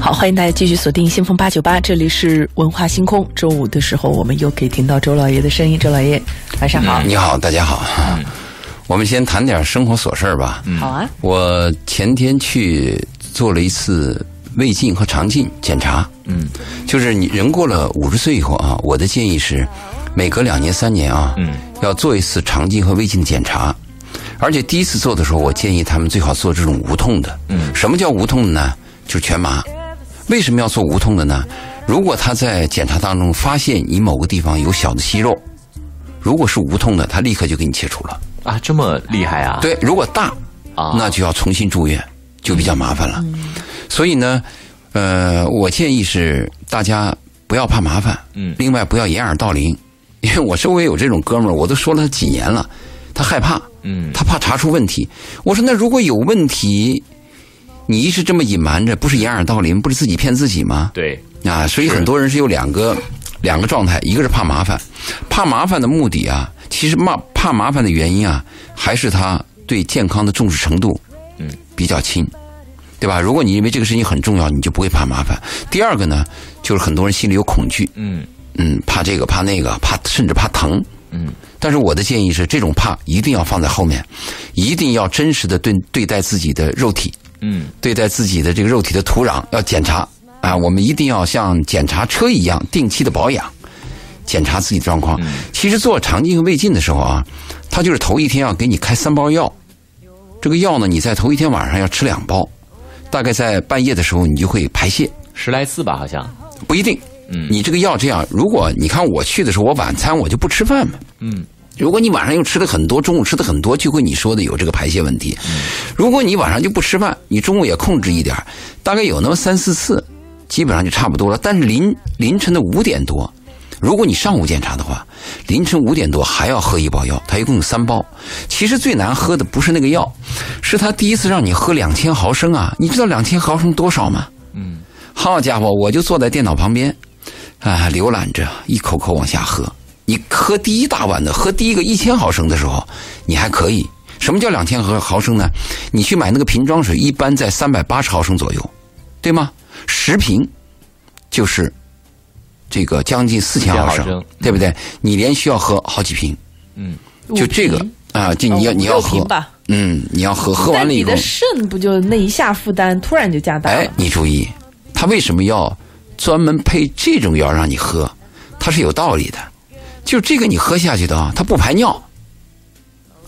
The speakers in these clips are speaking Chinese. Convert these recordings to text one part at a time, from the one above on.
好，欢迎大家继续锁定先锋八九八，这里是文化星空。周五的时候，我们又可以听到周老爷的声音。周老爷，晚上好。你好，大家好。我们先谈点生活琐事儿吧。好啊。我前天去做了一次胃镜和肠镜检查。嗯，就是你人过了五十岁以后啊，我的建议是每隔两年三年啊，嗯，要做一次肠镜和胃镜检查。而且第一次做的时候，我建议他们最好做这种无痛的。嗯，什么叫无痛的呢？就是全麻。为什么要做无痛的呢？如果他在检查当中发现你某个地方有小的息肉，如果是无痛的，他立刻就给你切除了。啊，这么厉害啊！对，如果大啊，那就要重新住院，就比较麻烦了。所以呢，呃，我建议是大家不要怕麻烦。嗯。另外，不要掩耳盗铃，因为我周围有这种哥们儿，我都说了他几年了，他害怕。嗯。他怕查出问题。我说，那如果有问题。你一直这么隐瞒着，不是掩耳盗铃，不是自己骗自己吗？对啊，所以很多人是有两个两个状态，一个是怕麻烦，怕麻烦的目的啊，其实骂怕麻烦的原因啊，还是他对健康的重视程度嗯比较轻，对吧？如果你认为这个事情很重要，你就不会怕麻烦。第二个呢，就是很多人心里有恐惧，嗯嗯，怕这个怕那个，怕甚至怕疼，嗯。但是我的建议是，这种怕一定要放在后面，一定要真实的对对待自己的肉体。嗯，对待自己的这个肉体的土壤要检查啊，我们一定要像检查车一样定期的保养，检查自己的状况。其实做肠镜和胃镜的时候啊，他就是头一天要给你开三包药，这个药呢，你在头一天晚上要吃两包，大概在半夜的时候你就会排泄十来次吧，好像不一定。嗯，你这个药这样，如果你看我去的时候，我晚餐我就不吃饭嘛。嗯。如果你晚上又吃的很多，中午吃的很多，就会你说的有这个排泄问题。如果你晚上就不吃饭，你中午也控制一点，大概有那么三四次，基本上就差不多了。但是凌凌晨的五点多，如果你上午检查的话，凌晨五点多还要喝一包药，它一共有三包。其实最难喝的不是那个药，是他第一次让你喝两千毫升啊！你知道两千毫升多少吗？嗯，好家伙，我就坐在电脑旁边，啊，浏览着，一口口往下喝。你喝第一大碗的，喝第一个一千毫升的时候，你还可以。什么叫两千毫毫升呢？你去买那个瓶装水，一般在三百八十毫升左右，对吗？十瓶就是这个将近四千毫升，对不对？你连续要喝好几瓶，嗯，就这个啊，就你要你要喝，嗯，你要喝，喝完了以后，你的肾不就那一下负担突然就加大了？哎，你注意，他为什么要专门配这种药让你喝？它是有道理的。就这个你喝下去的啊，它不排尿，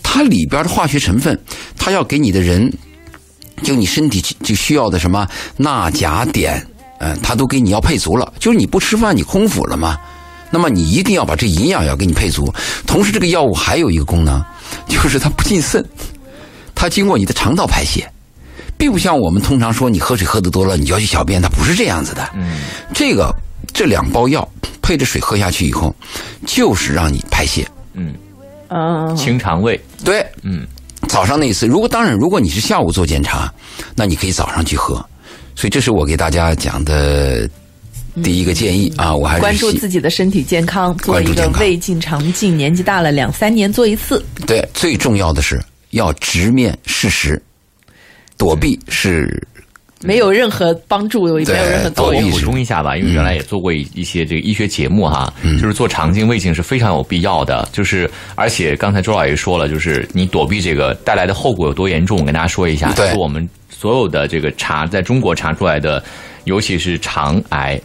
它里边的化学成分，它要给你的人，就你身体就需要的什么钠、钾、碘，嗯，它都给你要配足了。就是你不吃饭，你空腹了嘛，那么你一定要把这营养要给你配足。同时，这个药物还有一个功能，就是它不进肾，它经过你的肠道排泄，并不像我们通常说你喝水喝的多了，你就要去小便，它不是这样子的。嗯，这个这两包药。配着水喝下去以后，就是让你排泄，嗯，啊，清肠胃。对，嗯，早上那一次，如果当然，如果你是下午做检查，那你可以早上去喝。所以这是我给大家讲的第一个建议啊，我还是关注自己的身体健康，做一个胃镜、肠镜，年纪大了两三年做一次。对，最重要的是要直面事实，躲避是。没有任何帮助，也没有任何作用。我补充一下吧，因为原来也做过一一些这个医学节目哈，就是做肠镜、胃镜是非常有必要的。就是而且刚才周老爷说了，就是你躲避这个带来的后果有多严重，我跟大家说一下。是我们所有的这个查在中国查出来的，尤其是肠癌。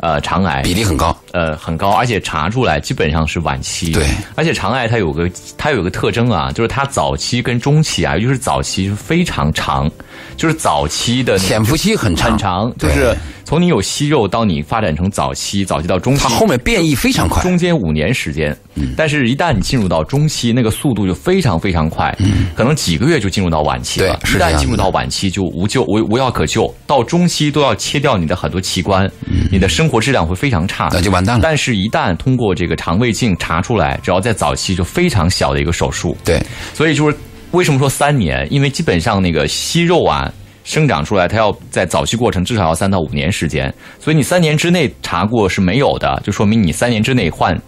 呃，肠癌。比例很高，呃，很高，而且查出来基本上是晚期。对，而且肠癌它有个它有个特征啊，就是它早期跟中期啊，尤其是早期非常长，就是早期的潜伏期很长，很长，就是。从你有息肉到你发展成早期，早期到中期，它后面变异非常快，中间五年时间。嗯，但是，一旦你进入到中期，那个速度就非常非常快，嗯，可能几个月就进入到晚期了。一旦进入到晚期，就无救无无药可救，到中期都要切掉你的很多器官，嗯，你的生活质量会非常差，那就完蛋了。但是，一旦通过这个肠胃镜查出来，只要在早期就非常小的一个手术，对，所以就是为什么说三年？因为基本上那个息肉啊。生长出来，它要在早期过程至少要三到五年时间，所以你三年之内查过是没有的，就说明你三年之内患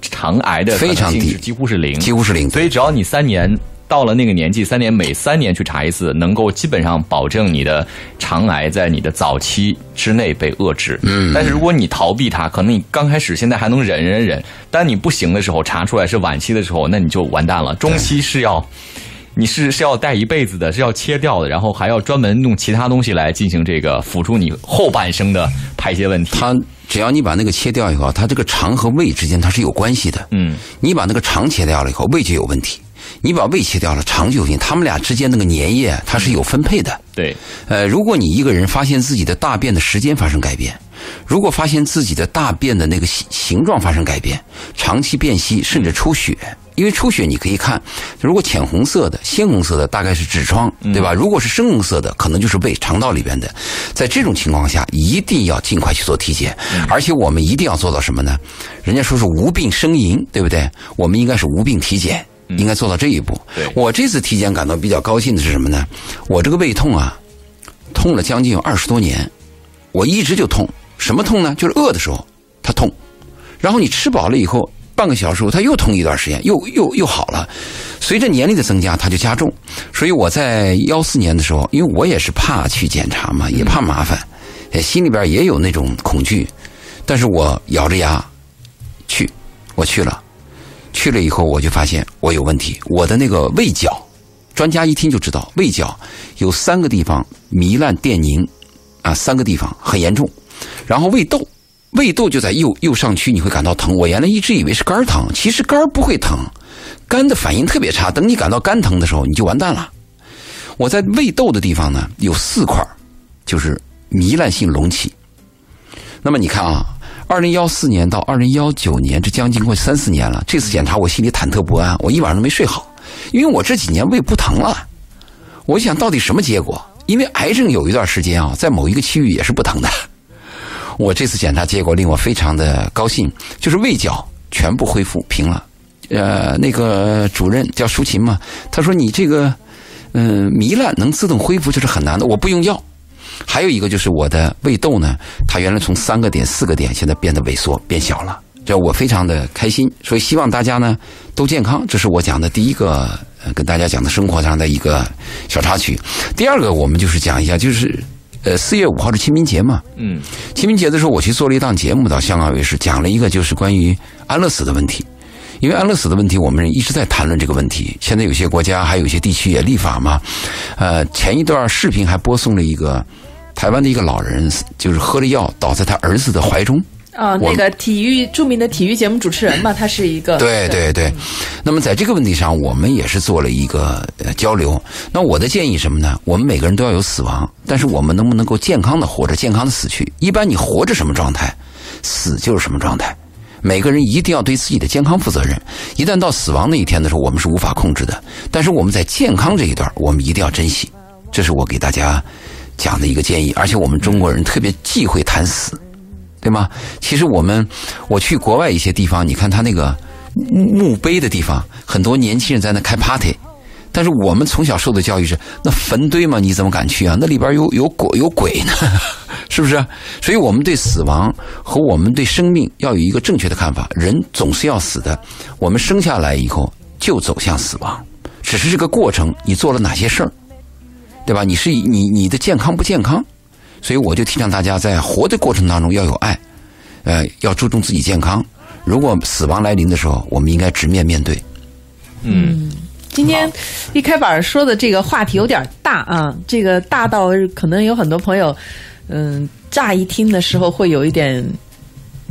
肠癌的非常低，几乎是零，几乎是零。所以只要你三年。到了那个年纪，三年每三年去查一次，能够基本上保证你的肠癌在你的早期之内被遏制。嗯，但是如果你逃避它，可能你刚开始现在还能忍忍忍，但你不行的时候，查出来是晚期的时候，那你就完蛋了。中期是要，你是是要带一辈子的，是要切掉的，然后还要专门弄其他东西来进行这个辅助你后半生的排泄问题。它只要你把那个切掉以后，它这个肠和胃之间它是有关系的。嗯，你把那个肠切掉了以后，胃就有问题。你把胃切掉了，肠就有问题。他们俩之间那个粘液，它是有分配的。对，呃，如果你一个人发现自己的大便的时间发生改变，如果发现自己的大便的那个形形状发生改变，长期便稀甚至出血，因为出血你可以看，如果浅红色的、鲜红色的，大概是痔疮，对吧？如果是深红色的，可能就是胃肠道里边的。在这种情况下，一定要尽快去做体检，而且我们一定要做到什么呢？人家说是无病呻吟，对不对？我们应该是无病体检。应该做到这一步。我这次体检感到比较高兴的是什么呢？我这个胃痛啊，痛了将近有二十多年，我一直就痛。什么痛呢？就是饿的时候它痛，然后你吃饱了以后半个小时后它又痛一段时间，又又又好了。随着年龄的增加，它就加重。所以我在幺四年的时候，因为我也是怕去检查嘛，也怕麻烦，心里边也有那种恐惧，但是我咬着牙去，我去了。去了以后，我就发现我有问题。我的那个胃角，专家一听就知道，胃角有三个地方糜烂电凝，啊，三个地方很严重。然后胃窦，胃窦就在右右上区，你会感到疼。我原来一直以为是肝疼，其实肝不会疼，肝的反应特别差。等你感到肝疼的时候，你就完蛋了。我在胃窦的地方呢，有四块，就是糜烂性隆起。那么你看啊。二零幺四年到二零幺九年，这将近过三四年了。这次检查，我心里忐忑不安，我一晚上都没睡好，因为我这几年胃不疼了。我想到底什么结果？因为癌症有一段时间啊，在某一个区域也是不疼的。我这次检查结果令我非常的高兴，就是胃角全部恢复平了。呃，那个主任叫舒琴嘛，他说你这个嗯糜烂能自动恢复，这是很难的，我不用药。还有一个就是我的胃窦呢，它原来从三个点、四个点，现在变得萎缩、变小了，这我非常的开心。所以希望大家呢都健康，这是我讲的第一个跟大家讲的生活上的一个小插曲。第二个，我们就是讲一下，就是呃四月五号是清明节嘛，嗯，清明节的时候我去做了一档节目到香港卫视，讲了一个就是关于安乐死的问题。因为安乐死的问题，我们一直在谈论这个问题。现在有些国家还有些地区也立法嘛，呃，前一段视频还播送了一个。台湾的一个老人就是喝了药倒在他儿子的怀中。啊，那个体育著名的体育节目主持人嘛，他是一个。对对对。那么在这个问题上，我们也是做了一个交流。那我的建议什么呢？我们每个人都要有死亡，但是我们能不能够健康的活着，健康的死去？一般你活着什么状态，死就是什么状态。每个人一定要对自己的健康负责任。一旦到死亡那一天的时候，我们是无法控制的。但是我们在健康这一段，我们一定要珍惜。这是我给大家。讲的一个建议，而且我们中国人特别忌讳谈死，对吗？其实我们我去国外一些地方，你看他那个墓碑的地方，很多年轻人在那开 party，但是我们从小受的教育是那坟堆嘛，你怎么敢去啊？那里边有有鬼有鬼呢，是不是？所以我们对死亡和我们对生命要有一个正确的看法。人总是要死的，我们生下来以后就走向死亡，只是这个过程你做了哪些事儿。对吧？你是你你的健康不健康？所以我就提倡大家在活的过程当中要有爱，呃，要注重自己健康。如果死亡来临的时候，我们应该直面面对。嗯，今天一开板说的这个话题有点大啊，这个大到可能有很多朋友，嗯，乍一听的时候会有一点。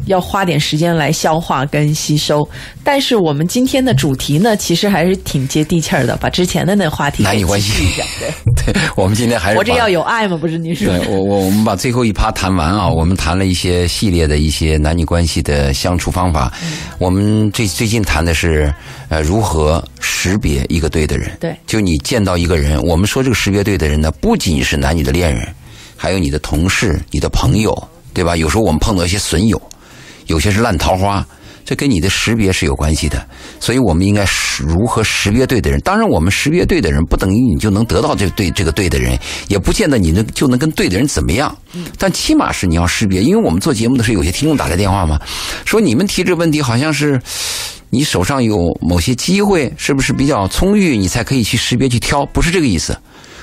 要花点时间来消化跟吸收，但是我们今天的主题呢，其实还是挺接地气儿的，把之前的那话题男女关系，对，对，我们今天还是活着要有爱吗？不是你说？对，我我我们把最后一趴谈完啊，我们谈了一些系列的一些男女关系的相处方法。我们最最近谈的是呃如何识别一个对的人。对，就你见到一个人，我们说这个识别对的人呢，不仅是男女的恋人，还有你的同事、你的朋友，对吧？有时候我们碰到一些损友。有些是烂桃花，这跟你的识别是有关系的。所以我们应该识如何识别对的人。当然，我们识别对的人，不等于你就能得到这对这个对的人，也不见得你能就能跟对的人怎么样。但起码是你要识别，因为我们做节目的时候，有些听众打来电话嘛，说你们提这个问题好像是。你手上有某些机会，是不是比较充裕？你才可以去识别去挑，不是这个意思。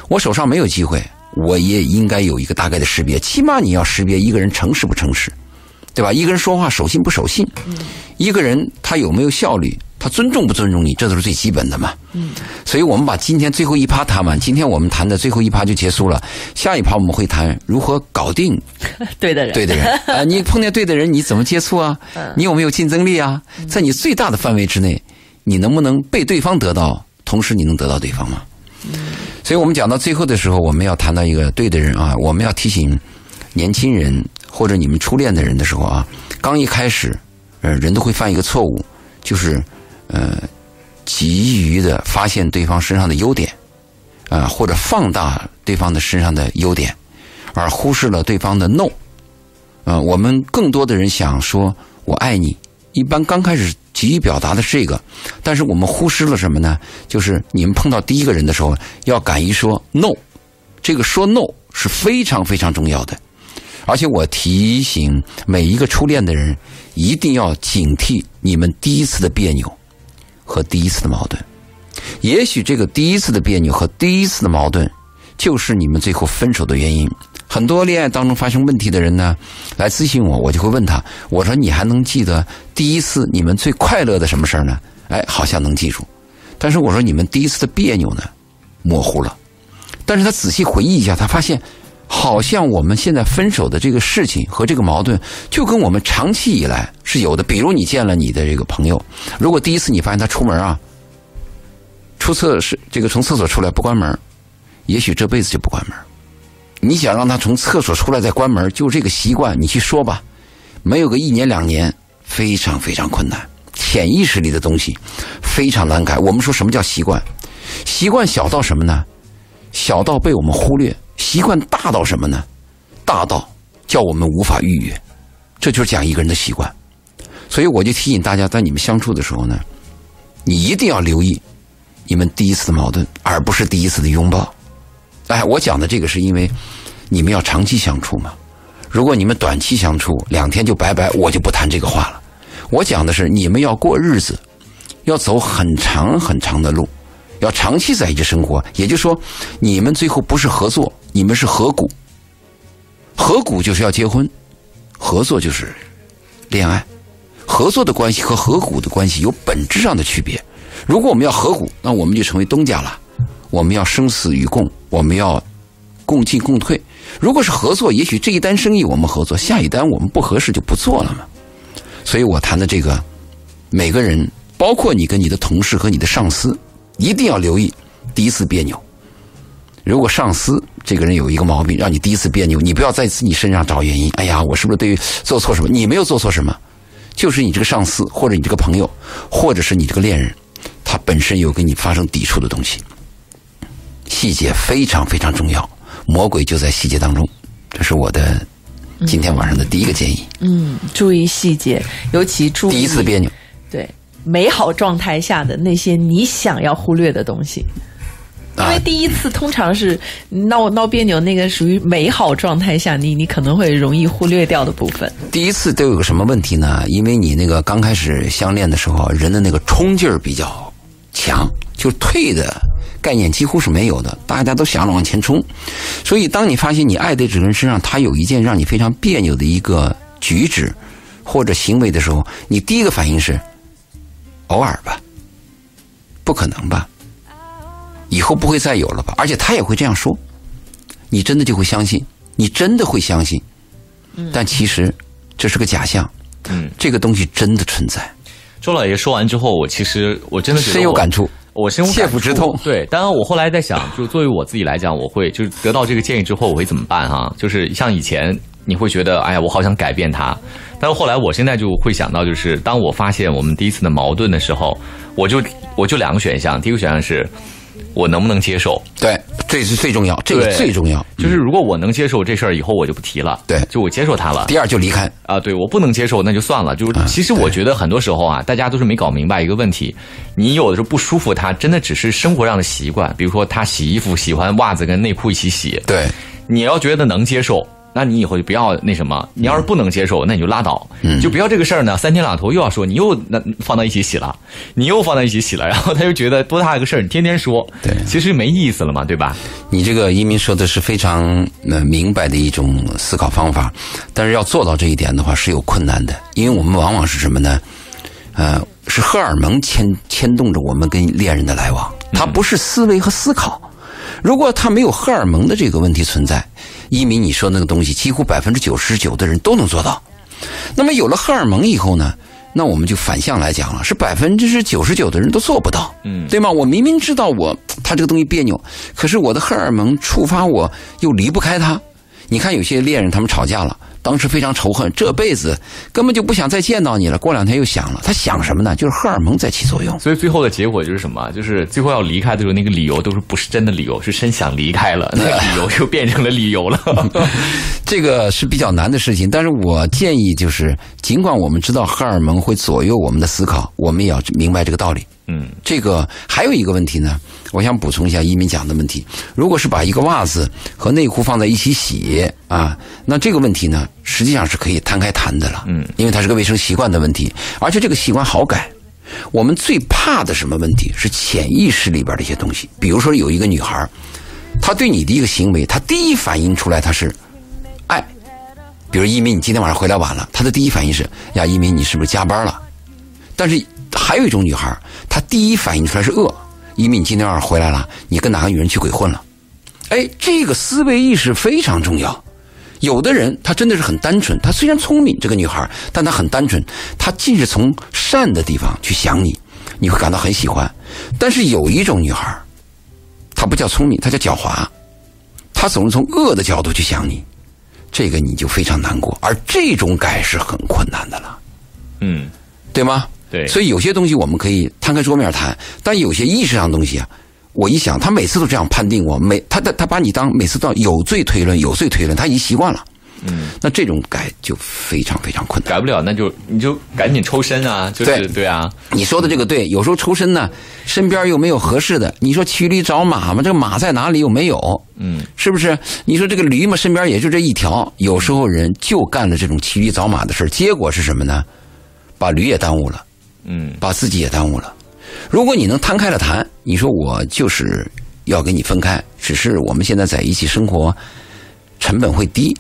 我手上没有机会，我也应该有一个大概的识别。起码你要识别一个人诚实不诚实，对吧？一个人说话守信不守信，嗯一个人他有没有效率。他尊重不尊重你，这都是最基本的嘛。嗯，所以我们把今天最后一趴谈完，今天我们谈的最后一趴就结束了。下一趴我们会谈如何搞定 对的人。对的人啊，你碰见对的人，你怎么接触啊？你有没有竞争力啊？在你最大的范围之内，你能不能被对方得到，同时你能得到对方吗？所以我们讲到最后的时候，我们要谈到一个对的人啊，我们要提醒年轻人或者你们初恋的人的时候啊，刚一开始，呃，人都会犯一个错误，就是。呃，急于的发现对方身上的优点，啊，或者放大对方的身上的优点，而忽视了对方的 no。呃，我们更多的人想说“我爱你”，一般刚开始急于表达的是这个，但是我们忽视了什么呢？就是你们碰到第一个人的时候，要敢于说 no。这个说 no 是非常非常重要的，而且我提醒每一个初恋的人，一定要警惕你们第一次的别扭。和第一次的矛盾，也许这个第一次的别扭和第一次的矛盾，就是你们最后分手的原因。很多恋爱当中发生问题的人呢，来咨询我，我就会问他：“我说你还能记得第一次你们最快乐的什么事儿呢？”哎，好像能记住。但是我说你们第一次的别扭呢，模糊了。但是他仔细回忆一下，他发现。好像我们现在分手的这个事情和这个矛盾，就跟我们长期以来是有的。比如你见了你的这个朋友，如果第一次你发现他出门啊，出厕是这个从厕所出来不关门，也许这辈子就不关门。你想让他从厕所出来再关门，就这个习惯，你去说吧，没有个一年两年，非常非常困难。潜意识里的东西非常难改。我们说什么叫习惯？习惯小到什么呢？小到被我们忽略。习惯大到什么呢？大到叫我们无法逾越，这就是讲一个人的习惯。所以我就提醒大家，在你们相处的时候呢，你一定要留意你们第一次的矛盾，而不是第一次的拥抱。哎，我讲的这个是因为你们要长期相处嘛。如果你们短期相处，两天就拜拜，我就不谈这个话了。我讲的是你们要过日子，要走很长很长的路。要长期在一起生活，也就是说，你们最后不是合作，你们是合股。合股就是要结婚，合作就是恋爱。合作的关系和合股的关系有本质上的区别。如果我们要合股，那我们就成为东家了。我们要生死与共，我们要共进共退。如果是合作，也许这一单生意我们合作，下一单我们不合适就不做了嘛。所以我谈的这个，每个人，包括你跟你的同事和你的上司。一定要留意第一次别扭。如果上司这个人有一个毛病，让你第一次别扭，你不要在自己身上找原因。哎呀，我是不是对做错什么？你没有做错什么，就是你这个上司，或者你这个朋友，或者是你这个恋人，他本身有跟你发生抵触的东西。细节非常非常重要，魔鬼就在细节当中。这是我的今天晚上的第一个建议。嗯，注意细节，尤其注意第一次别扭。对。美好状态下的那些你想要忽略的东西，因为第一次通常是闹闹别扭，那个属于美好状态下，你你可能会容易忽略掉的部分。第一次都有个什么问题呢？因为你那个刚开始相恋的时候，人的那个冲劲儿比较强，就退的概念几乎是没有的，大家都想着往前冲。所以，当你发现你爱的这个人身上他有一件让你非常别扭的一个举止或者行为的时候，你第一个反应是。偶尔吧，不可能吧？以后不会再有了吧？而且他也会这样说，你真的就会相信？你真的会相信？但其实这是个假象。嗯，这个东西真的存在。周老爷说完之后，我其实我真的深有感触，我深切肤之痛。对，当然我后来在想，就作为我自己来讲，我会就是得到这个建议之后，我会怎么办？哈，就是像以前。你会觉得，哎呀，我好想改变他，但是后来，我现在就会想到，就是当我发现我们第一次的矛盾的时候，我就我就两个选项，第一个选项是，我能不能接受？对，这是最重要，这个最重要。就是如果我能接受这事儿，以后我就不提了。对就我接受他了。第二就离开，啊，对我不能接受，那就算了。就是其实我觉得很多时候啊，大家都是没搞明白一个问题，你有的时候不舒服，他真的只是生活上的习惯。比如说他洗衣服喜欢袜子跟内裤一起洗，对，你要觉得能接受。那你以后就不要那什么，你要是不能接受，那你就拉倒，就不要这个事儿呢。三天两头又要说，你又那放到一起洗了，你又放到一起洗了，然后他就觉得多大一个事儿，你天天说，对其实没意思了嘛，对吧？你这个移民说的是非常呃明白的一种思考方法，但是要做到这一点的话是有困难的，因为我们往往是什么呢？呃，是荷尔蒙牵牵动着我们跟恋人的来往，它不是思维和思考。如果他没有荷尔蒙的这个问题存在，移民你说那个东西，几乎百分之九十九的人都能做到。那么有了荷尔蒙以后呢，那我们就反向来讲了，是百分之九十九的人都做不到，嗯对吗？我明明知道我他这个东西别扭，可是我的荷尔蒙触发我又离不开他。你看有些恋人他们吵架了，当时非常仇恨，这辈子根本就不想再见到你了。过两天又想了，他想什么呢？就是荷尔蒙在起作用。所以最后的结果就是什么？就是最后要离开的时候，那个理由都是不是真的理由，是真想离开了，那个理由又变成了理由了。这个是比较难的事情，但是我建议就是，尽管我们知道荷尔蒙会左右我们的思考，我们也要明白这个道理。嗯这个还有一个问题呢，我想补充一下移民讲的问题。如果是把一个袜子和内裤放在一起洗啊，那这个问题呢，实际上是可以摊开谈的了。嗯，因为它是个卫生习惯的问题，而且这个习惯好改。我们最怕的什么问题是潜意识里边的一些东西，比如说有一个女孩，她对你的一个行为，她第一反应出来她是爱。比如一鸣，你今天晚上回来晚了，她的第一反应是呀，一鸣你是不是加班了？但是还有一种女孩，她第一反应出来是恶，一鸣你今天晚上回来了，你跟哪个女人去鬼混了？哎，这个思维意识非常重要。有的人她真的是很单纯，她虽然聪明，这个女孩，但她很单纯，她尽是从善的地方去想你，你会感到很喜欢。但是有一种女孩，她不叫聪明，她叫狡猾，她总是从恶的角度去想你，这个你就非常难过。而这种改是很困难的了，嗯，对吗？对所以有些东西我们可以摊开桌面谈，但有些意识上的东西啊，我一想，他每次都这样判定我，每他他他把你当每次都要有罪推论，有罪推论，他已经习惯了。嗯，那这种改就非常非常困难。改不了，那就你就赶紧抽身啊！就是对对啊，你说的这个对，有时候抽身呢，身边又没有合适的。你说骑驴找马嘛，这个马在哪里又没有？嗯，是不是？你说这个驴嘛，身边也就这一条。有时候人就干了这种骑驴找马的事儿结果是什么呢？把驴也耽误了。嗯把自己也耽误了。如果你能摊开了谈，你说我就是要跟你分开，只是我们现在在一起生活成本会低，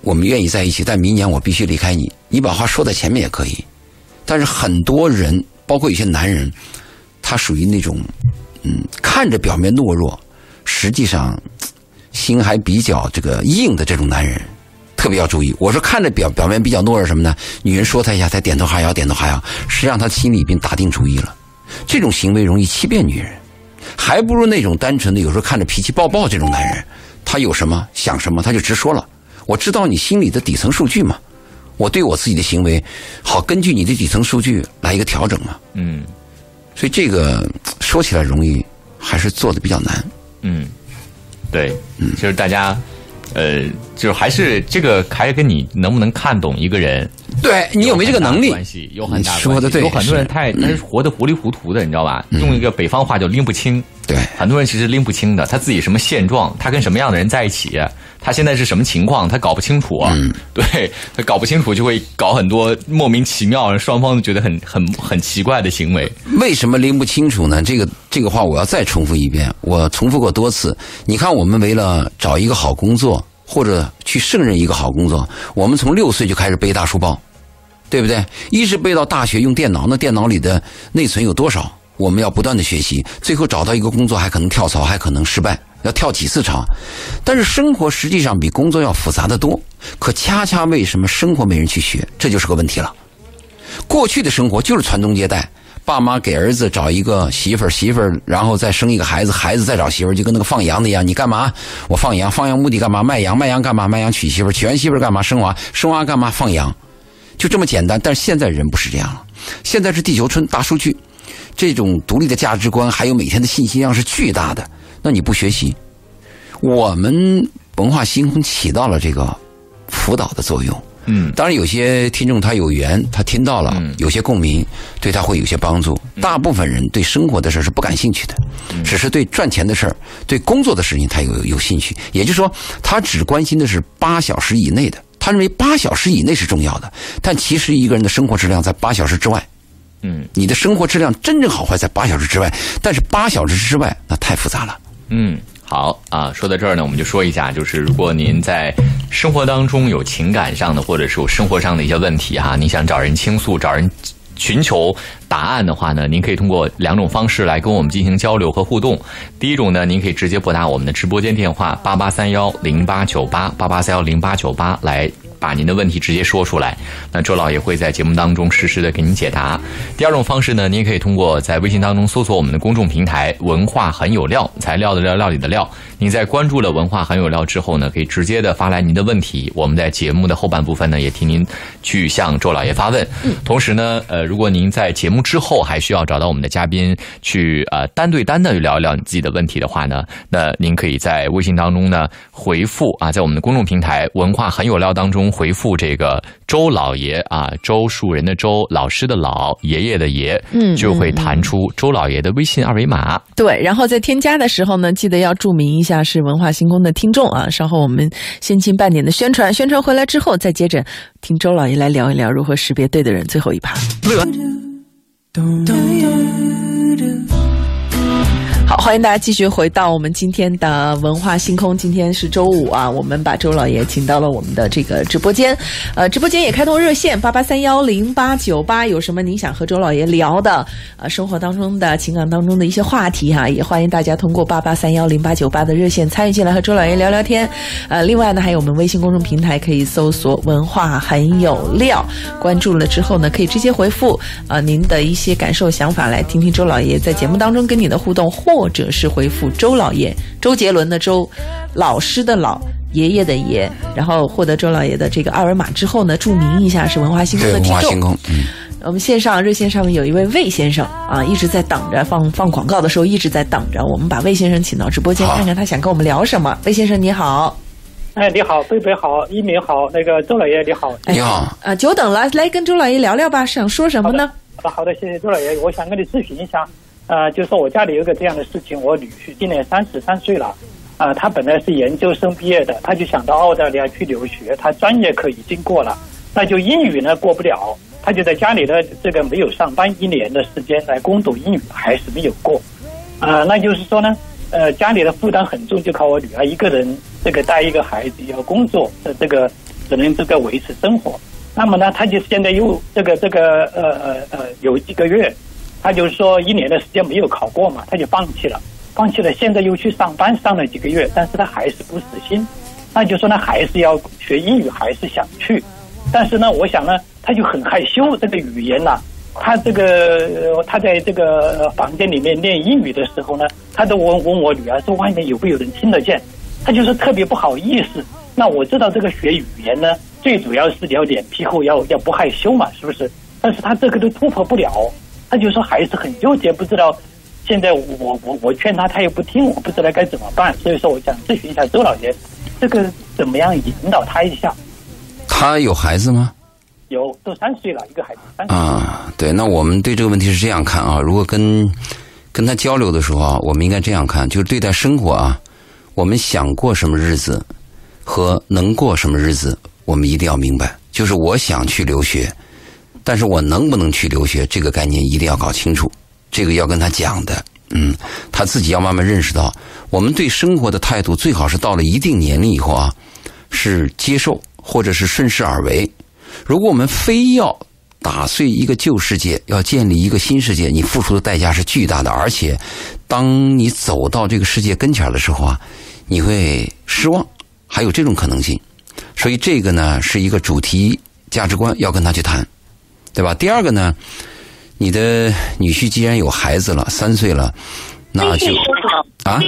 我们愿意在一起，但明年我必须离开你。你把话说在前面也可以，但是很多人，包括有些男人，他属于那种嗯，看着表面懦弱，实际上心还比较这个硬的这种男人。特别要注意，我说看着表表面比较懦弱什么呢？女人说他一下，他点头哈腰，点头哈腰，实际上他心里已经打定主意了。这种行为容易欺骗女人，还不如那种单纯的，有时候看着脾气暴暴这种男人，他有什么想什么他就直说了。我知道你心里的底层数据嘛，我对我自己的行为，好根据你的底层数据来一个调整嘛。嗯所以这个说起来容易，还是做的比较难。嗯，对，嗯就是大家。呃，就是还是这个，还跟你能不能看懂一个人，对你有没有这个能力？关系有很大的对，有很多人太他是活得糊里糊涂的，你知道吧？用一个北方话叫拎不清。对，很多人其实拎不清的，他自己什么现状，他跟什么样的人在一起，他现在是什么情况，他搞不清楚。嗯，对他搞不清楚，就会搞很多莫名其妙，让双方都觉得很很很奇怪的行为。为什么拎不清楚呢？这个这个话我要再重复一遍，我重复过多次。你看，我们为了找一个好工作，或者去胜任一个好工作，我们从六岁就开始背大书包，对不对？一直背到大学用电脑，那电脑里的内存有多少？我们要不断的学习，最后找到一个工作还可能跳槽，还可能失败，要跳几次槽。但是生活实际上比工作要复杂的多，可恰恰为什么生活没人去学，这就是个问题了。过去的生活就是传宗接代，爸妈给儿子找一个媳妇儿，媳妇儿然后再生一个孩子，孩子再找媳妇儿，就跟那个放羊的一样。你干嘛？我放羊，放羊目的干嘛？卖羊，卖羊干嘛？卖羊娶媳妇儿，娶完媳妇儿干嘛？生娃，生娃干嘛？放羊，就这么简单。但是现在人不是这样了，现在是地球村大数据，这种独立的价值观，还有每天的信息量是巨大的。那你不学习，我们文化星空起到了这个辅导的作用。嗯，当然有些听众他有缘，他听到了，有些共鸣，对他会有些帮助。大部分人对生活的事是不感兴趣的，只是对赚钱的事儿、对工作的事情他有有兴趣。也就是说，他只关心的是八小时以内的，他认为八小时以内是重要的。但其实一个人的生活质量在八小时之外。嗯，你的生活质量真正好坏在八小时之外，但是八小时之外那太复杂了。嗯，好啊，说到这儿呢，我们就说一下，就是如果您在生活当中有情感上的，或者是有生活上的一些问题哈，你想找人倾诉，找人寻求答案的话呢，您可以通过两种方式来跟我们进行交流和互动。第一种呢，您可以直接拨打我们的直播间电话八八三幺零八九八八八三幺零八九八来。把您的问题直接说出来，那周老也会在节目当中实时的给您解答。第二种方式呢，您也可以通过在微信当中搜索我们的公众平台“文化很有料”，材料的料，料理的料。您在关注了“文化很有料”之后呢，可以直接的发来您的问题，我们在节目的后半部分呢，也替您去向周老爷发问。同时呢，呃，如果您在节目之后还需要找到我们的嘉宾去呃单对单的聊一聊你自己的问题的话呢，那您可以在微信当中呢回复啊，在我们的公众平台“文化很有料”当中。回复这个周老爷啊，周树人的周，老师的老，爷爷的爷，嗯，就会弹出周老爷的微信二维码。对，然后在添加的时候呢，记得要注明一下是文化星空的听众啊。稍后我们先进半点的宣传，宣传回来之后，再接着听周老爷来聊一聊如何识别对的人。最后一趴。好，欢迎大家继续回到我们今天的文化星空。今天是周五啊，我们把周老爷请到了我们的这个直播间。呃，直播间也开通热线八八三幺零八九八，有什么您想和周老爷聊的？呃，生活当中的情感当中的一些话题哈，也欢迎大家通过八八三幺零八九八的热线参与进来和周老爷聊聊天。呃，另外呢，还有我们微信公众平台可以搜索“文化很有料”，关注了之后呢，可以直接回复啊您的一些感受想法，来听听周老爷在节目当中跟你的互动或。或者是回复周老爷，周杰伦的周，老师的老，爷爷的爷，然后获得周老爷的这个二维码之后呢，注明一下是文化星空的听众。嗯，我们线上热线上面有一位魏先生啊，一直在等着放放广告的时候一直在等着，我们把魏先生请到直播间，看看他想跟我们聊什么。魏先生你好，哎你好，贝贝好，一鸣好，那个周老爷你好，你好啊，久等了，来跟周老爷聊聊吧，想说什么呢？好的好的，谢谢周老爷，我想跟你咨询一下。呃，就说我家里有个这样的事情，我女婿今年三十三岁了，啊，他本来是研究生毕业的，他就想到澳大利亚去留学，他专业课已经过了，那就英语呢过不了，他就在家里的这个没有上班一年的时间来攻读英语，还是没有过，啊，那就是说呢，呃，家里的负担很重，就靠我女儿一个人，这个带一个孩子要工作的这个只能这个维持生活，那么呢，他就现在又这个这个呃呃呃有几个月。他就是说一年的时间没有考过嘛，他就放弃了，放弃了。现在又去上班上了几个月，但是他还是不死心。那就说呢，还是要学英语，还是想去。但是呢，我想呢，他就很害羞，这个语言呐，他这个他在这个房间里面练英语的时候呢，他都问问我女儿说外面有没有人听得见，他就是特别不好意思。那我知道这个学语言呢，最主要是你要脸皮厚，要要不害羞嘛，是不是？但是他这个都突破不了。他就说还是很纠结，不知道现在我我我劝他，他也不听，我不知道该怎么办。所以说，我想咨询一下周老爷，这个怎么样引导他一下？他有孩子吗？有，都三十岁了，一个孩子。啊，对，那我们对这个问题是这样看啊。如果跟跟他交流的时候啊，我们应该这样看，就是对待生活啊，我们想过什么日子和能过什么日子，我们一定要明白。就是我想去留学。但是我能不能去留学？这个概念一定要搞清楚，这个要跟他讲的。嗯，他自己要慢慢认识到，我们对生活的态度最好是到了一定年龄以后啊，是接受或者是顺势而为。如果我们非要打碎一个旧世界，要建立一个新世界，你付出的代价是巨大的。而且，当你走到这个世界跟前的时候啊，你会失望，还有这种可能性。所以，这个呢是一个主题价值观，要跟他去谈。对吧？第二个呢，你的女婿既然有孩子了，三岁了，那就啊，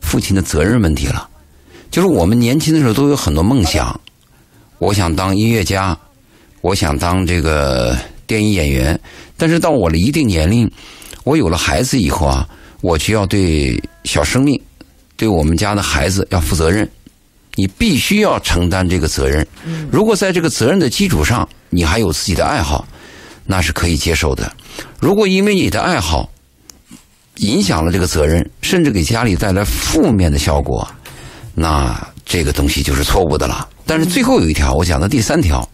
父亲的责任问题了。就是我们年轻的时候都有很多梦想，我想当音乐家，我想当这个电影演员。但是到我了一定年龄，我有了孩子以后啊，我就要对小生命对我们家的孩子要负责任，你必须要承担这个责任。如果在这个责任的基础上，你还有自己的爱好，那是可以接受的。如果因为你的爱好影响了这个责任，甚至给家里带来负面的效果，那这个东西就是错误的了。但是最后有一条，我讲的第三条，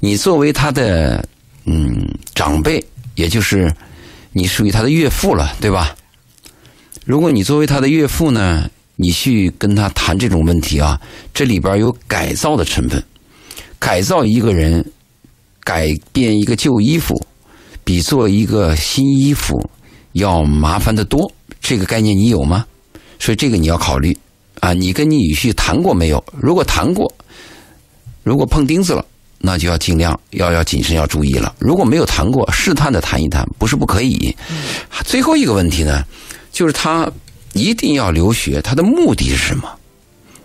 你作为他的嗯长辈，也就是你属于他的岳父了，对吧？如果你作为他的岳父呢，你去跟他谈这种问题啊，这里边有改造的成分。改造一个人，改变一个旧衣服，比做一个新衣服要麻烦的多。这个概念你有吗？所以这个你要考虑啊。你跟你女婿谈过没有？如果谈过，如果碰钉子了，那就要尽量要要谨慎要注意了。如果没有谈过，试探的谈一谈，不是不可以。最后一个问题呢？就是他一定要留学，他的目的是什么？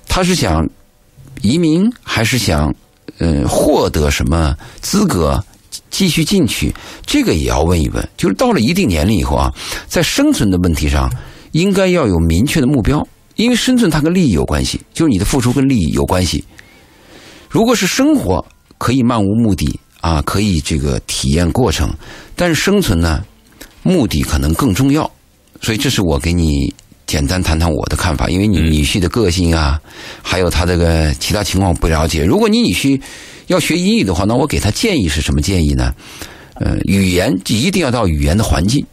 他是想移民，还是想嗯获得什么资格继续进去？这个也要问一问。就是到了一定年龄以后啊，在生存的问题上，应该要有明确的目标，因为生存它跟利益有关系，就是你的付出跟利益有关系。如果是生活可以漫无目的啊，可以这个体验过程，但是生存呢，目的可能更重要。所以，这是我给你简单谈谈我的看法，因为你女婿的个性啊，还有他这个其他情况不了解。如果你女婿要学英语的话，那我给他建议是什么建议呢？呃，语言一定要到语言的环境。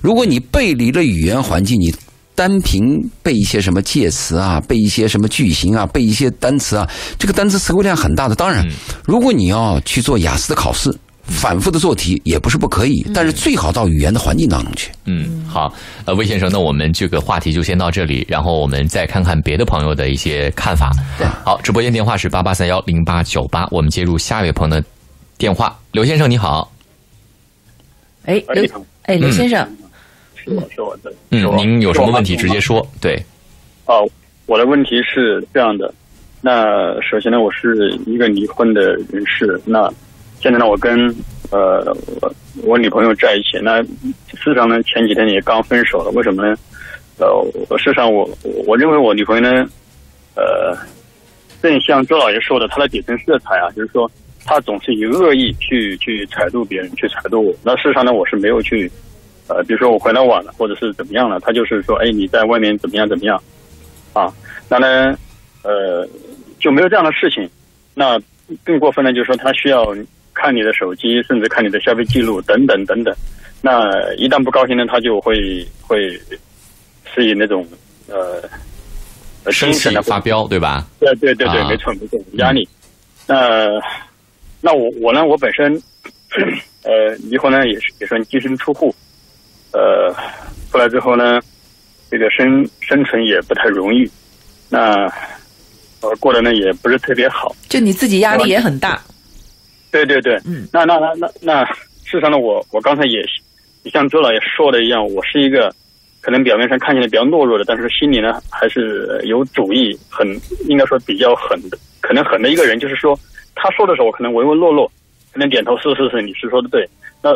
如果你背离了语言环境，你单凭背一些什么介词啊，背一些什么句型啊，背一些单词啊，这个单词词汇量很大的。当然，如果你要去做雅思的考试。反复的做题也不是不可以，但是最好到语言的环境当中去。嗯，好，呃，魏先生，那我们这个话题就先到这里，然后我们再看看别的朋友的一些看法。对，好，直播间电话是八八三幺零八九八，我们接入下一位朋友的电话。刘先生你好，哎，刘，哎，刘先生，是我是我的，嗯，您有什么问题直接说。对，哦，我的问题是这样的，那首先呢，我是一个离婚的人士，那。现在呢，我跟呃我女朋友在一起。那事实上呢，前几天也刚分手了。为什么呢？呃，事实上我我认为我女朋友呢，呃，正像周老爷说的，她的底层色彩啊，就是说她总是以恶意去去踩度别人，去踩度我。那事实上呢，我是没有去呃，比如说我回来晚了，或者是怎么样了，她就是说，哎，你在外面怎么样怎么样啊？那呢，呃，就没有这样的事情。那更过分的就是说，她需要。看你的手机，甚至看你的消费记录等等等等。那一旦不高兴呢，他就会会是以那种呃生气的发飙，对吧？对对对对，没错没错，压力。那那我我呢？我本身 呃离婚呢，也是也算净身出户。呃，出来之后呢，这个生生存也不太容易。那呃过得呢也不是特别好。就你自己压力也很大。对对对，嗯，那那那那那，事实上呢，我我刚才也像周老爷说的一样，我是一个可能表面上看起来比较懦弱的，但是心里呢还是有主意，很应该说比较狠的，可能狠的一个人。就是说，他说的时候，我可能唯唯诺诺，可能点头是是是，你是说的对。那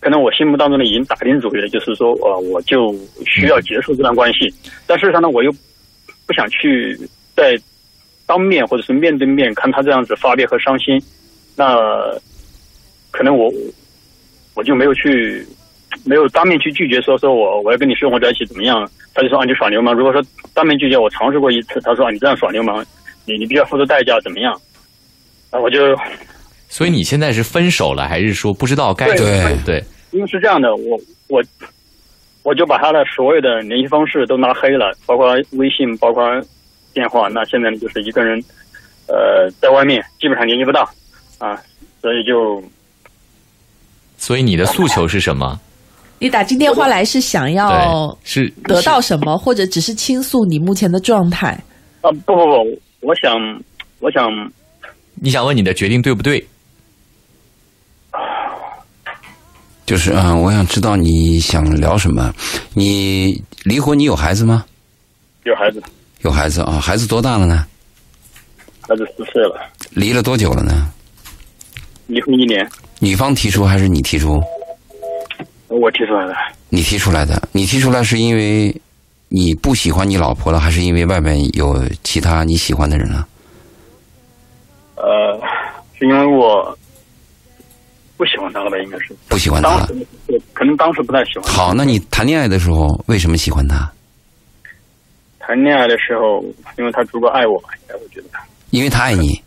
可能我心目当中呢已经打定主意了，就是说，呃，我就需要结束这段关系。但事实上呢，我又不想去在当面或者是面对面看他这样子发憋和伤心。那可能我我就没有去，没有当面去拒绝，说说我我要跟你生活在一起怎么样？他就说啊，你耍流氓。如果说当面拒绝，我尝试过一次，他说啊，你这样耍流氓，你你必须要付出代价，怎么样？啊，我就。所以你现在是分手了，还是说不知道该对对？因为是这样的，我我我就把他的所有的联系方式都拉黑了，包括微信，包括电话。那现在呢，就是一个人呃，在外面基本上联系不到。啊，所以就，所以你的诉求是什么？你打进电话来是想要是得到什么，或者只是倾诉你目前的状态？啊，不不不，我想，我想，你想问你的决定对不对？就是啊，我想知道你想聊什么。你离婚，你有孩子吗？有孩子。有孩子啊？孩子多大了呢？孩子四岁了。离了多久了呢？离婚一年，女方提出还是你提出？我提出来的。你提出来的，你提出来是因为你不喜欢你老婆了，还是因为外面有其他你喜欢的人了？呃，是因为我不喜欢他了吧？应该是不喜欢他了。可能当时不太喜欢。好，那你谈恋爱的时候为什么喜欢他？谈恋爱的时候，因为他足够爱我吧，应该我觉得。因为他爱你。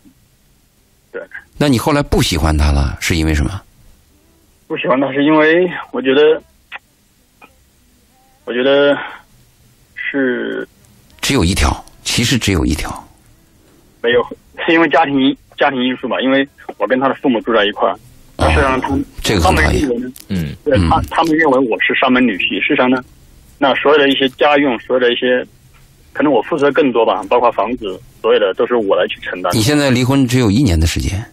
对。那你后来不喜欢他了，是因为什么？不喜欢他是因为我觉得，我觉得是只有一条，其实只有一条。没有，是因为家庭因家庭因素吧？因为我跟他的父母住在一块儿，哦事实上他们这个他们认为呢，嗯对他他们认为我是上门女婿，事实上呢，那所有的一些家用，所有的一些，可能我负责更多吧，包括房子，所有的都是我来去承担。你现在离婚只有一年的时间，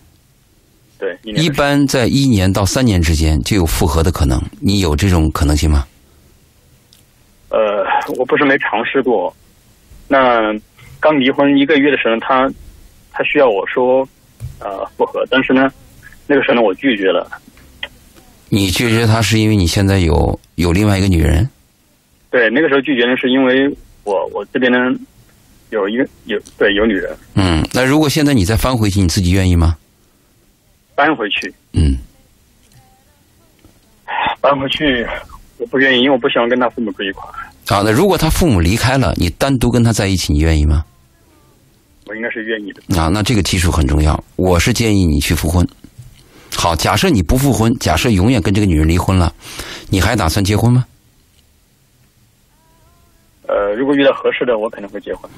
对，一年一般在一年到三年之间就有复合的可能，你有这种可能性吗？呃，我不是没尝试过。那刚离婚一个月的时候，他他需要我说呃复合，但是呢，那个时候呢我拒绝了。你拒绝他是因为你现在有有另外一个女人？对，那个时候拒绝呢，是因为我我这边呢有一个有对有女人嗯，那如果现在你再翻回去，你自己愿意吗？搬回去，嗯，搬回去我不愿意，因为我不喜欢跟他父母住一块儿。啊，那如果他父母离开了，你单独跟他在一起，你愿意吗？我应该是愿意的。啊，那这个技术很重要。我是建议你去复婚。好，假设你不复婚，假设永远跟这个女人离婚了，你还打算结婚吗？呃，如果遇到合适的，我可能会结婚。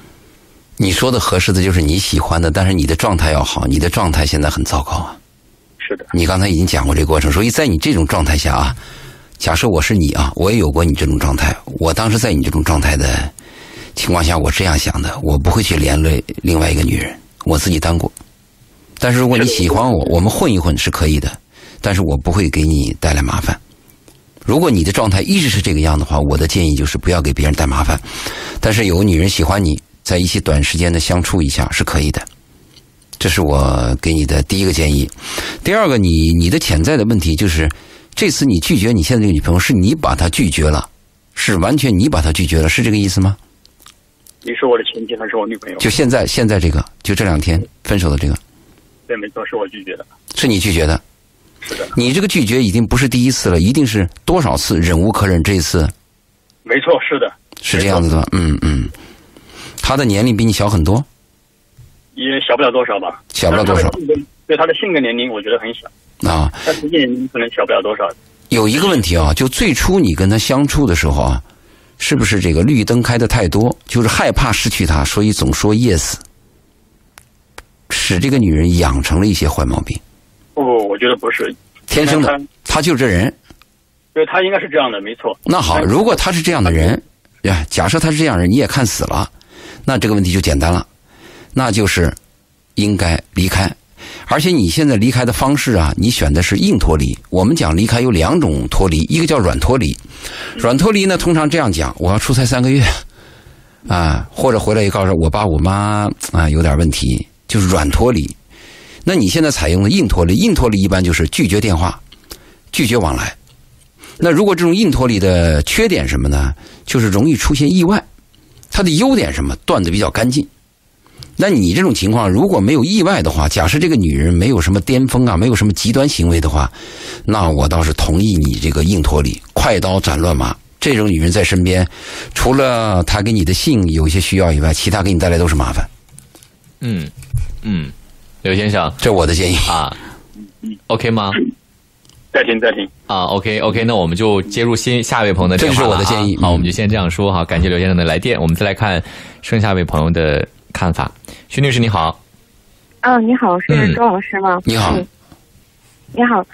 你说的合适的就是你喜欢的，但是你的状态要好，你的状态现在很糟糕啊。是的，你刚才已经讲过这个过程，所以在你这种状态下啊，假设我是你啊，我也有过你这种状态。我当时在你这种状态的情况下，我这样想的，我不会去连累另外一个女人，我自己单过。但是如果你喜欢我，我们混一混是可以的，但是我不会给你带来麻烦。如果你的状态一直是这个样的话，我的建议就是不要给别人带麻烦。但是有个女人喜欢你，在一起短时间的相处一下是可以的。这是我给你的第一个建议。第二个，你你的潜在的问题就是，这次你拒绝你现在这个女朋友，是你把她拒绝了，是完全你把她拒绝了，是这个意思吗？你是我的前妻还是我女朋友？就现在现在这个，就这两天分手的这个，对，没错，是我拒绝的。是你拒绝的。是的，你这个拒绝已经不是第一次了，一定是多少次忍无可忍，这一次没错，是的，是这样子的？嗯嗯。他的年龄比你小很多，也小不了多少吧。小不了多少对他的性格年龄，我觉得很小，啊。但实际年龄可能小不了多少。有一个问题啊，就最初你跟他相处的时候啊，是不是这个绿灯开的太多，就是害怕失去他，所以总说 yes，使这个女人养成了一些坏毛病，不不，我觉得不是，天生的他，就是这人。对他应该是这样的，没错。那好，如果他是这样的人，呀，假设他是这样人，你也看死了，那这个问题就简单了，那就是应该离开。而且你现在离开的方式啊，你选的是硬脱离。我们讲离开有两种脱离，一个叫软脱离。软脱离呢，通常这样讲：我要出差三个月，啊，或者回来也告诉我爸我妈啊有点问题，就是软脱离。那你现在采用的硬脱离，硬脱离一般就是拒绝电话，拒绝往来。那如果这种硬脱离的缺点什么呢？就是容易出现意外。它的优点什么？断的比较干净。那你这种情况如果没有意外的话，假设这个女人没有什么巅峰啊，没有什么极端行为的话，那我倒是同意你这个硬脱离，快刀斩乱麻。这种女人在身边，除了她给你的性有一些需要以外，其他给你带来都是麻烦。嗯嗯，刘先生这我的建议。啊，OK 吗？在听，在听。啊，OK OK，那我们就接入新下一位朋友的电话这是我的建议好，嗯我们就先这样说哈，感谢刘先生的来电，我们再来看剩下一位朋友的看法。徐女士你好，嗯，你好，是嗯周老师吗？你好嗯你好，周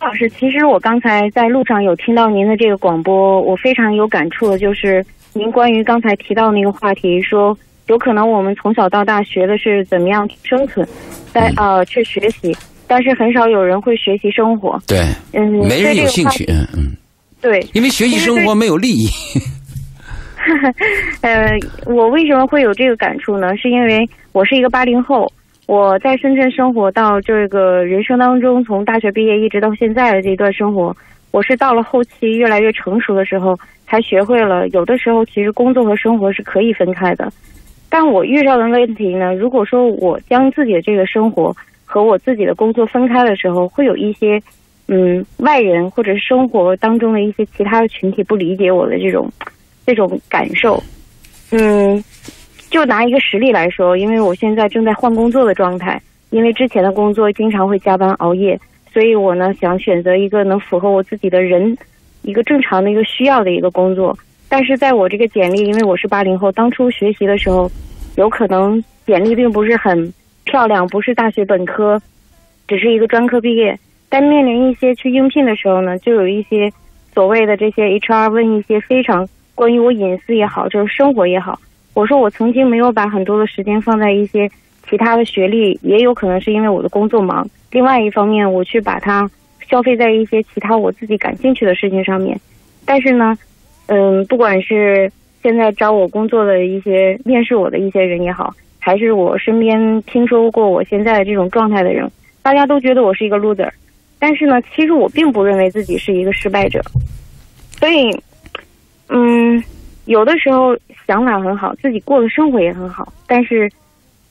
老师。其实我刚才在路上有听到您的这个广播，我非常有感触的，就是您关于刚才提到那个话题，说有可能我们从小到大学的是怎么样生存，在呃去学习，但是很少有人会学习生活。对，嗯，没人有兴趣。嗯嗯，对，因为学习生活没有利益。呃，我为什么会有这个感触呢？是因为我是一个八零后，我在深圳生活到这个人生当中，从大学毕业一直到现在的这段生活，我是到了后期越来越成熟的时候，才学会了有的时候其实工作和生活是可以分开的。但我遇到的问题呢，如果说我将自己的这个生活和我自己的工作分开的时候，会有一些嗯外人或者生活当中的一些其他的群体不理解我的这种这种感受。嗯，就拿一个实例来说，因为我现在正在换工作的状态，因为之前的工作经常会加班熬夜，所以我呢想选择一个能符合我自己的人一个正常的一个需要的一个工作。但是在我这个简历，因为我是八零后，当初学习的时候，有可能简历并不是很漂亮，不是大学本科，只是一个专科毕业。但面临一些去应聘的时候呢，就有一些所谓的这些 HR 问一些非常关于我隐私也好，就是生活也好，我说我曾经没有把很多的时间放在一些其他的学历，也有可能是因为我的工作忙。另外一方面，我去把它消费在一些其他我自己感兴趣的事情上面。但是呢。嗯，不管是现在招我工作的一些面试我的一些人也好，还是我身边听说过我现在的这种状态的人，大家都觉得我是一个 loser。但是呢，其实我并不认为自己是一个失败者。所以，嗯，有的时候想法很好，自己过的生活也很好，但是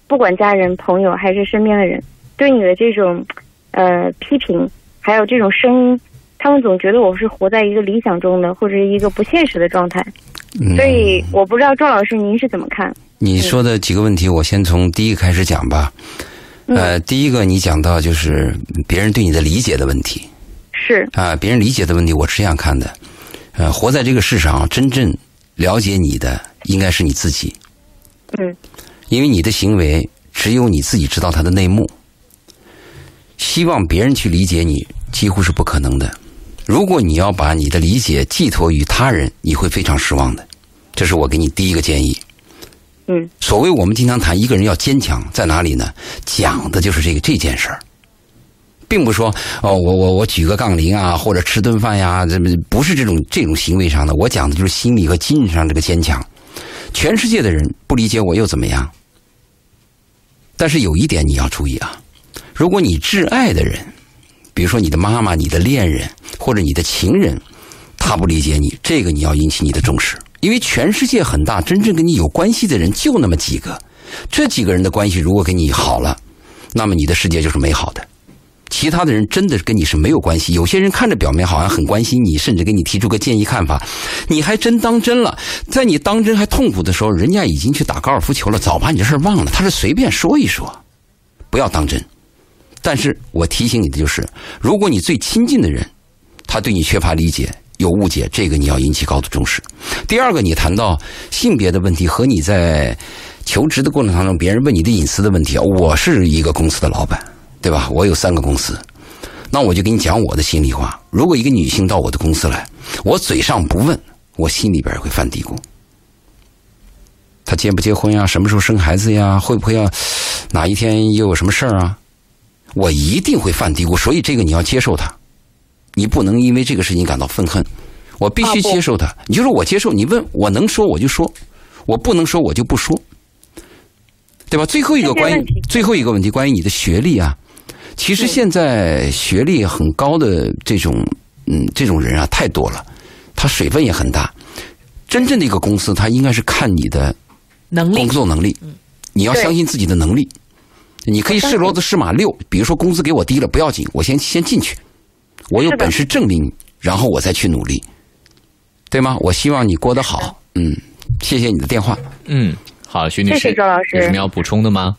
不管家人、朋友还是身边的人对你的这种呃批评，还有这种声音。他们总觉得我是活在一个理想中的，或者一个不现实的状态，所以我不知道赵老师您是怎么看？你说的几个问题，我先从第一个开始讲吧。呃，第一个你讲到就是别人对你的理解的问题，是啊，别人理解的问题，我是这样看的。呃，活在这个世上，真正了解你的应该是你自己。嗯，因为你的行为只有你自己知道它的内幕，希望别人去理解你，几乎是不可能的。如果你要把你的理解寄托于他人，你会非常失望的。这是我给你第一个建议。嗯，所谓我们经常谈一个人要坚强，在哪里呢？讲的就是这个这件事儿，并不说哦，我我我举个杠铃啊，或者吃顿饭呀，这不是这种这种行为上的。我讲的就是心理和精神上这个坚强。全世界的人不理解我又怎么样？但是有一点你要注意啊，如果你挚爱的人。比如说你的妈妈、你的恋人或者你的情人，他不理解你，这个你要引起你的重视，因为全世界很大，真正跟你有关系的人就那么几个，这几个人的关系如果跟你好了，那么你的世界就是美好的。其他的人真的跟你是没有关系。有些人看着表面好像很关心你，甚至给你提出个建议看法，你还真当真了。在你当真还痛苦的时候，人家已经去打高尔夫球了，早把你这事忘了。他是随便说一说，不要当真。但是我提醒你的就是，如果你最亲近的人，他对你缺乏理解、有误解，这个你要引起高度重视。第二个，你谈到性别的问题和你在求职的过程当中，别人问你的隐私的问题，我是一个公司的老板，对吧？我有三个公司，那我就给你讲我的心里话。如果一个女性到我的公司来，我嘴上不问，我心里边会犯嘀咕：她结不结婚呀？什么时候生孩子呀？会不会要哪一天又有什么事儿啊？我一定会犯嘀咕，所以这个你要接受它，你不能因为这个事情感到愤恨。我必须接受它，你就说我接受。你问我能说我就说，我不能说我就不说，对吧？最后一个关于最后一个问题，关于你的学历啊，其实现在学历很高的这种嗯这种人啊太多了，他水分也很大。真正的一个公司，他应该是看你的能力、工作能力，你要相信自己的能力。你可以是骡子是马六，比如说工资给我低了不要紧，我先先进去，我有本事证明，然后我再去努力，对吗？我希望你过得好，嗯，谢谢你的电话，嗯，好，徐女士，谢谢周老师，有什么要补充的吗？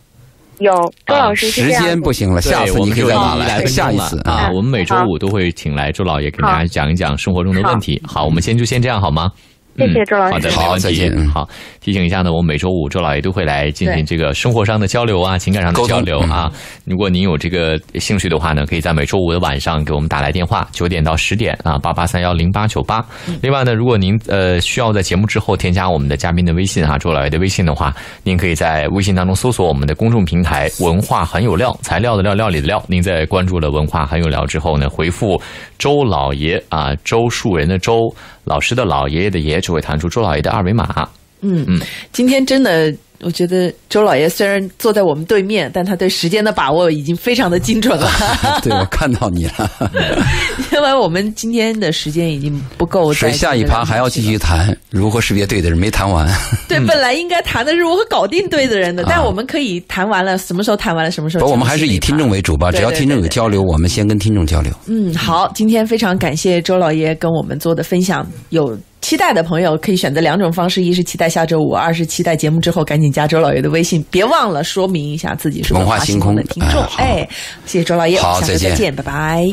有，周老师时间不行了，下次你可以再来，下一次啊，我们每周五都会请来周老爷给大家讲一讲生活中的问题。好，我们先就先这样好吗？谢谢周老师。好的，好，再见。好，提醒一下呢，我们每周五周老爷都会来进行这个生活上的交流啊，情感上的交流啊。如果您有这个兴趣的话呢，可以在每周五的晚上给我们打来电话，九点到十点啊，八八三幺零八九八。另外呢，如果您呃需要在节目之后添加我们的嘉宾的微信啊，周老爷的微信的话，您可以在微信当中搜索我们的公众平台“文化很有料”，材料的料，料理的料。您在关注了“文化很有料”之后呢，回复“周老爷”啊，周树人的周。老师的老爷爷的爷就会弹出周老爷的二维码。嗯嗯，今天真的我觉得周老爷虽然坐在我们对面，但他对时间的把握已经非常的精准了。对，我看到你了。因为我们今天的时间已经不够，所以下一趴还要继续谈如何识别对的人，没谈完。对，本来应该谈的是如何搞定对的人的，但我们可以谈完了，什么时候谈完了，什么时候。不，我们还是以听众为主吧，只要听众有交流，我们先跟听众交流。嗯，好，今天非常感谢周老爷跟我们做的分享，有。期待的朋友可以选择两种方式：一是期待下周五，二是期待节目之后赶紧加周老爷的微信。别忘了说明一下自己是文化星空的听众。哎，谢谢周老爷，好，再见，拜拜。